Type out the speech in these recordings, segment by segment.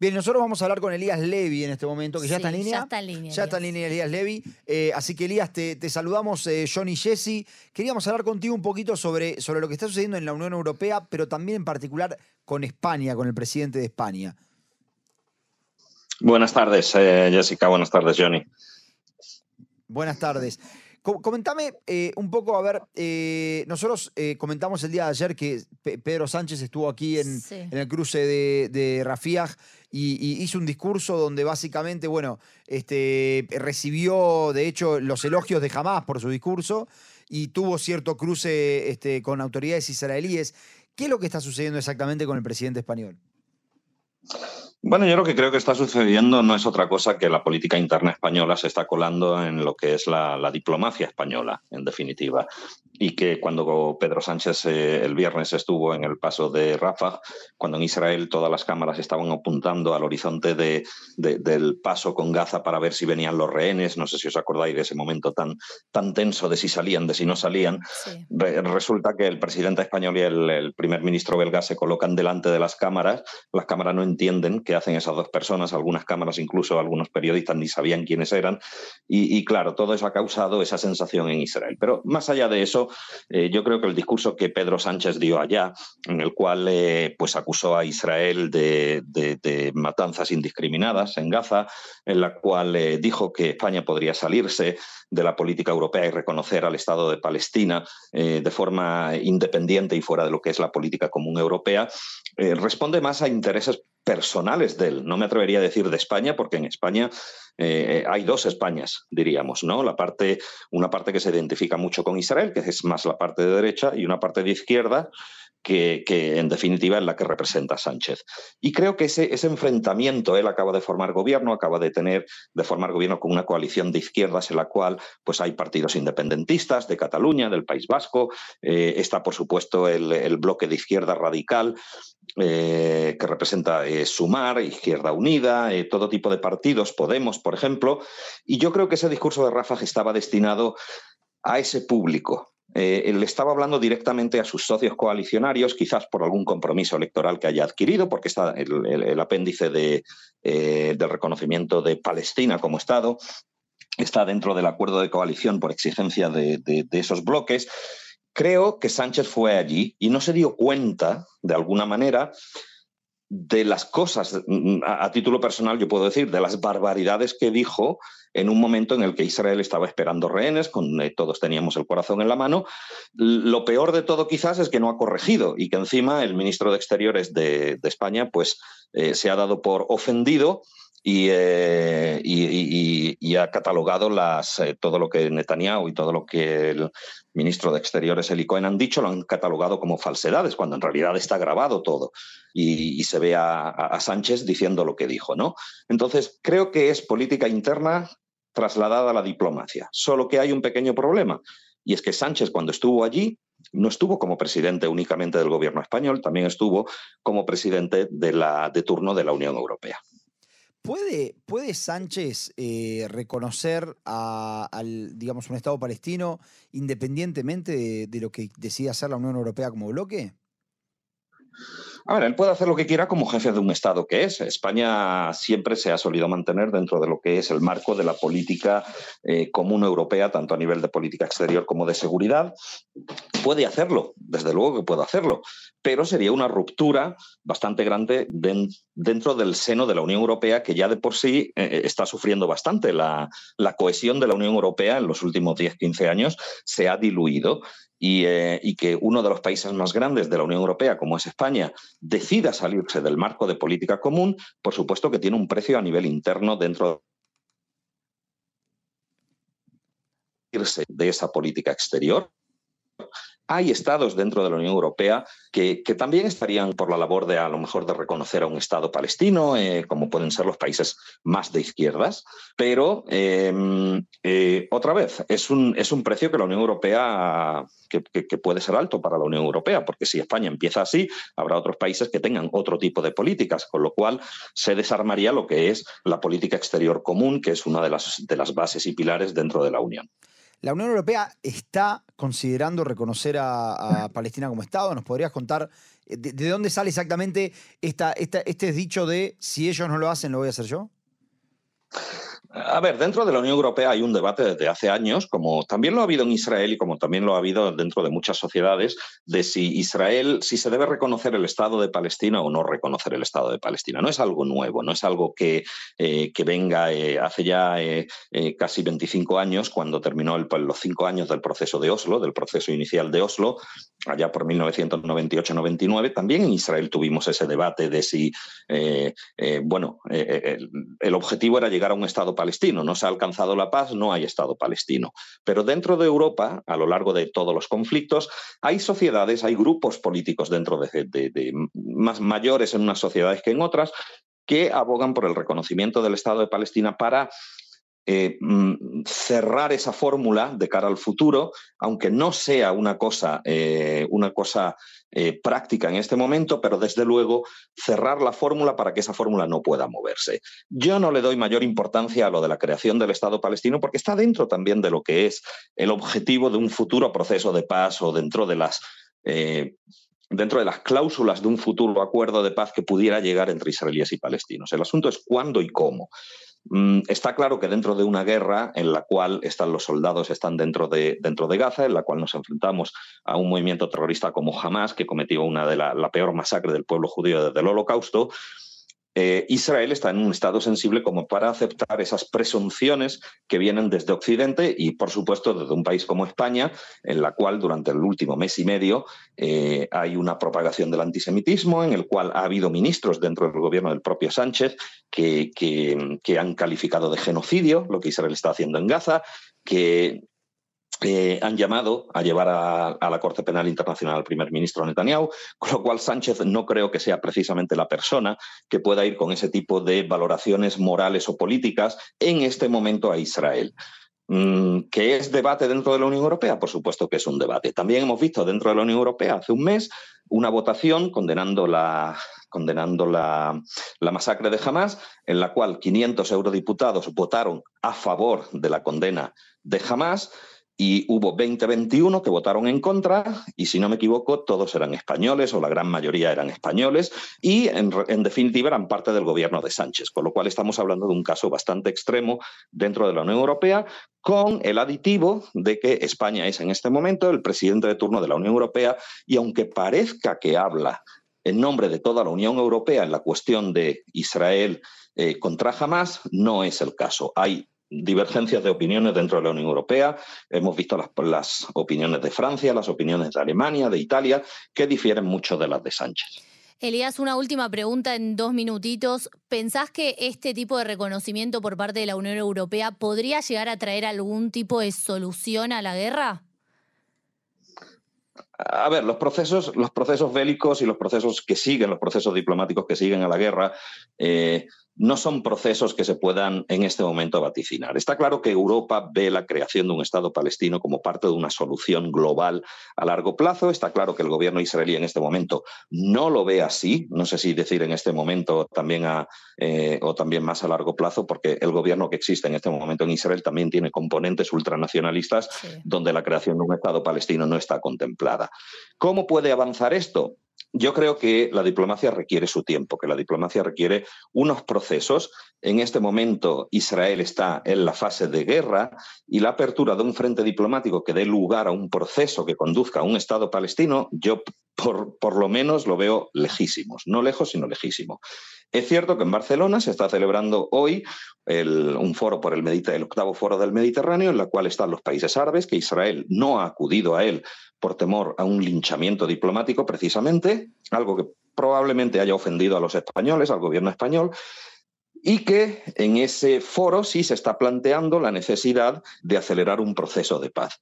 Bien, nosotros vamos a hablar con Elías Levy en este momento, que ya está en línea. Ya está en línea. Ya está en línea Elías Levy. Eh, así que Elías, te, saludamos, eh, John y Jesse. Queríamos hablar contigo un poquito sobre, sobre lo que está sucediendo en la Unión Europea, pero también en particular con España, con el presidente de España. Buenas tardes, eh, Jessica. Buenas tardes, Johnny. Buenas tardes. Comentame eh, un poco, a ver, eh, nosotros eh, comentamos el día de ayer que Pedro Sánchez estuvo aquí en, el cruce de, de Rafiaj y, hizo un discurso donde básicamente, bueno, este, recibió de hecho los elogios de Hamas por su discurso y tuvo cierto cruce este, con autoridades israelíes. ¿Qué es lo que está sucediendo exactamente con el presidente español? Bueno, yo lo que creo que está sucediendo no es otra cosa que la política interna española se está colando en lo que es la, diplomacia española, en definitiva. Y que cuando Pedro Sánchez eh, el viernes estuvo en el paso de Rafah, cuando en Israel todas las cámaras estaban apuntando al horizonte de, del paso con Gaza para ver si venían los rehenes, no sé si os acordáis de ese momento tan, tan tenso de si salían, de si no salían, resulta que el presidente español y el, el primer ministro belga se colocan delante de las cámaras, las cámaras no entienden que hacen esas dos personas, algunas cámaras, incluso algunos periodistas ni sabían quiénes eran, y, claro, todo eso ha causado esa sensación en Israel. Pero más allá de eso, eh, yo creo que el discurso que Pedro Sánchez dio allá, en el cual eh, pues acusó a Israel de, matanzas indiscriminadas en Gaza, en la cual eh, dijo que España podría salirse de la política europea y reconocer al Estado de Palestina de forma independiente y fuera de lo que es la política común europea, responde más a intereses personales de él. No me atrevería a decir de España, porque en España eh, hay dos Españas, diríamos, ¿no? La parte, una parte que se identifica mucho con Israel, que es más la parte de derecha, y una parte de izquierda, que, en definitiva es la que representa a Sánchez. Y creo que ese, enfrentamiento, él acaba de formar gobierno, acaba de tener, de formar gobierno con una coalición de izquierdas en la cual pues hay partidos independentistas de Cataluña, del País Vasco, eh, está por supuesto el, bloque de izquierda radical eh, que representa eh, Sumar, Izquierda Unida, todo tipo de partidos, Podemos, por ejemplo, y yo creo que ese discurso de Rafa estaba destinado a ese público, eh, él estaba hablando directamente a sus socios coalicionarios, quizás por algún compromiso electoral que haya adquirido, porque está el, apéndice de, eh, del reconocimiento de Palestina como Estado, está dentro del acuerdo de coalición por exigencia de, esos bloques. Creo que Sánchez fue allí y no se dio cuenta, de alguna manera, de las cosas, a, título personal yo puedo decir, de las barbaridades que dijo en un momento en el que Israel estaba esperando rehenes, con, eh, todos teníamos el corazón en la mano. Lo peor de todo quizás es que no ha corregido y que encima el ministro de Exteriores de, España pues, eh, se ha dado por ofendido eh, y, ha catalogado las, todo lo que Netanyahu y todo lo que el ministro de Exteriores, Eli Cohen, han dicho, lo han catalogado como falsedades, cuando en realidad está grabado todo y, se ve a, Sánchez diciendo lo que dijo. ¿no? Entonces, creo que es política interna trasladada a la diplomacia. Solo que hay un pequeño problema, y es que Sánchez cuando estuvo allí no estuvo como presidente únicamente del gobierno español, también estuvo como presidente de turno de la Unión Europea. ¿Puede, puede Sánchez eh, reconocer al, digamos, un Estado palestino independientemente de, lo que decida hacer la Unión Europea como bloque? A ver, él puede hacer lo que quiera como jefe de un Estado que es. España siempre se ha solido mantener dentro de lo que es el marco de la política eh, común europea, tanto a nivel de política exterior como de seguridad. Puede hacerlo, desde luego que puede hacerlo, pero sería una ruptura bastante grande dentro del seno de la Unión Europea, que ya de por sí eh, está sufriendo bastante. La, cohesión de la Unión Europea en los últimos 10-15 años se ha diluido eh, y, que uno de los países más grandes de la Unión Europea, como es España, decida salirse del marco de política común, por supuesto que tiene un precio a nivel interno dentro de esa política exterior hay estados dentro de la Unión Europea que, también estarían por la labor de a lo mejor de reconocer a un Estado palestino, eh, como pueden ser los países más de izquierdas, pero em, eh, otra vez, es un, es un precio que la Unión Europea, que, puede ser alto para la Unión Europea, porque si España empieza así, habrá otros países que tengan otro tipo de políticas, con lo cual se desarmaría lo que es la política exterior común, que es una de las, de las bases y pilares dentro de la Unión. ¿La Unión Europea está considerando reconocer a, Palestina como Estado? ¿Nos podrías contar eh, de, dónde sale exactamente esta, este dicho de si ellos no lo hacen, lo voy a hacer yo? A ver, dentro de la Unión Europea hay un debate desde hace años, como también lo ha habido en Israel y como también lo ha habido dentro de muchas sociedades, de si Israel, si se debe reconocer el Estado de Palestina o no reconocer el Estado de Palestina. No es algo nuevo, no es algo que, eh, venga eh, hace ya eh, casi 25 años, cuando terminó el, los cinco años del proceso de Oslo, del proceso inicial de Oslo, allá por 1998-99. También en Israel tuvimos ese debate de si, bueno, el objetivo era llegar a un Estado palestino. No se ha alcanzado la paz, no hay Estado palestino. Pero dentro de Europa, a lo largo de todos los conflictos, hay sociedades, hay grupos políticos dentro de, más mayores en unas sociedades que en otras que abogan por el reconocimiento del Estado de Palestina para eh, mm, cerrar esa fórmula de cara al futuro, aunque no sea una cosa, eh, una cosa eh, práctica en este momento, pero desde luego cerrar la fórmula para que esa fórmula no pueda moverse. Yo no le doy mayor importancia a lo de la creación del Estado palestino porque está dentro también de lo que es el objetivo de un futuro proceso de paz o dentro de las dentro de las cláusulas de un futuro acuerdo de paz que pudiera llegar entre israelíes y palestinos. El asunto es cuándo y cómo. Mm, está claro que dentro de una guerra en la cual están los soldados están dentro de, dentro de Gaza, en la cual nos enfrentamos a un movimiento terrorista como Hamas, que cometió una de la, la peor masacre del pueblo judío desde el Holocausto, eh, Israel está en un estado sensible como para aceptar esas presunciones que vienen desde Occidente y, por supuesto, desde un país como España, en la cual durante el último mes y medio eh, hay una propagación del antisemitismo, en el cual ha habido ministros dentro del gobierno del propio Sánchez que, que han calificado de genocidio lo que Israel está haciendo en Gaza, que eh, han llamado a llevar a, la Corte Penal Internacional al primer ministro Netanyahu, con lo cual Sánchez no creo que sea precisamente la persona que pueda ir con ese tipo de valoraciones morales o políticas en este momento a Israel. Mm, ¿Que es debate dentro de la Unión Europea? Por supuesto que es un debate. También hemos visto dentro de la Unión Europea hace un mes una votación condenando la, condenando la, la, masacre de Hamas, en la cual 500 eurodiputados votaron a favor de la condena de Hamas y hubo 20-21 que votaron en contra y si no me equivoco todos eran españoles o la gran mayoría eran españoles y en, definitiva eran parte del gobierno de Sánchez, con lo cual estamos hablando de un caso bastante extremo dentro de la Unión Europea con el aditivo de que España es en este momento el presidente de turno de la Unión Europea y aunque parezca que habla en nombre de toda la Unión Europea en la cuestión de Israel eh, contra Hamas, no es el caso. Hay divergencias de opiniones dentro de la Unión Europea. Hemos visto las, las, opiniones de Francia, las opiniones de Alemania, de Italia, que difieren mucho de las de Sánchez. Elías, una última pregunta en dos minutitos. ¿Pensás que este tipo de reconocimiento por parte de la Unión Europea podría llegar a traer algún tipo de solución a la guerra? A ver, los procesos, los procesos bélicos y los procesos que siguen, los procesos diplomáticos que siguen a la guerra, eh, no son procesos que se puedan en este momento vaticinar. Está claro que Europa ve la creación de un Estado palestino como parte de una solución global a largo plazo. Está claro que el gobierno israelí en este momento no lo ve así. No sé si decir en este momento también a, eh, o también más a largo plazo, porque el gobierno que existe en este momento en Israel también tiene componentes ultranacionalistas donde la creación de un Estado palestino no está contemplada. ¿Cómo puede avanzar esto? Yo creo que la diplomacia requiere su tiempo, que la diplomacia requiere unos procesos. En este momento Israel está en la fase de guerra y la apertura de un frente diplomático que dé lugar a un proceso que conduzca a un Estado palestino, yo por, por lo menos lo veo lejísimos, no lejos, sino lejísimo. Es cierto que en Barcelona se está celebrando hoy un foro por el, el octavo foro del Mediterráneo, en la cual están los países árabes, que Israel no ha acudido a él por temor a un linchamiento diplomático, precisamente, algo que probablemente haya ofendido a los españoles, al gobierno español, y que en ese foro sí se está planteando la necesidad de acelerar un proceso de paz.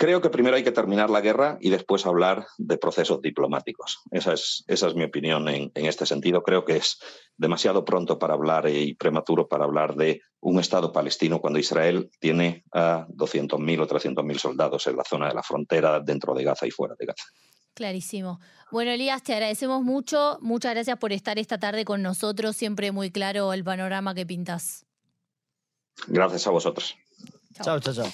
Creo que primero hay que terminar la guerra y después hablar de procesos diplomáticos. Esa es, esa es mi opinión en, este sentido. Creo que es demasiado pronto para hablar y prematuro para hablar de un Estado palestino cuando Israel tiene a 200.000 o 300.000 soldados en la zona de la frontera dentro de Gaza y fuera de Gaza. Clarísimo. Bueno, Elías, te agradecemos mucho. Muchas gracias por estar esta tarde con nosotros. Siempre muy claro el panorama que pintas. Gracias a vosotros. chao, chao. chao.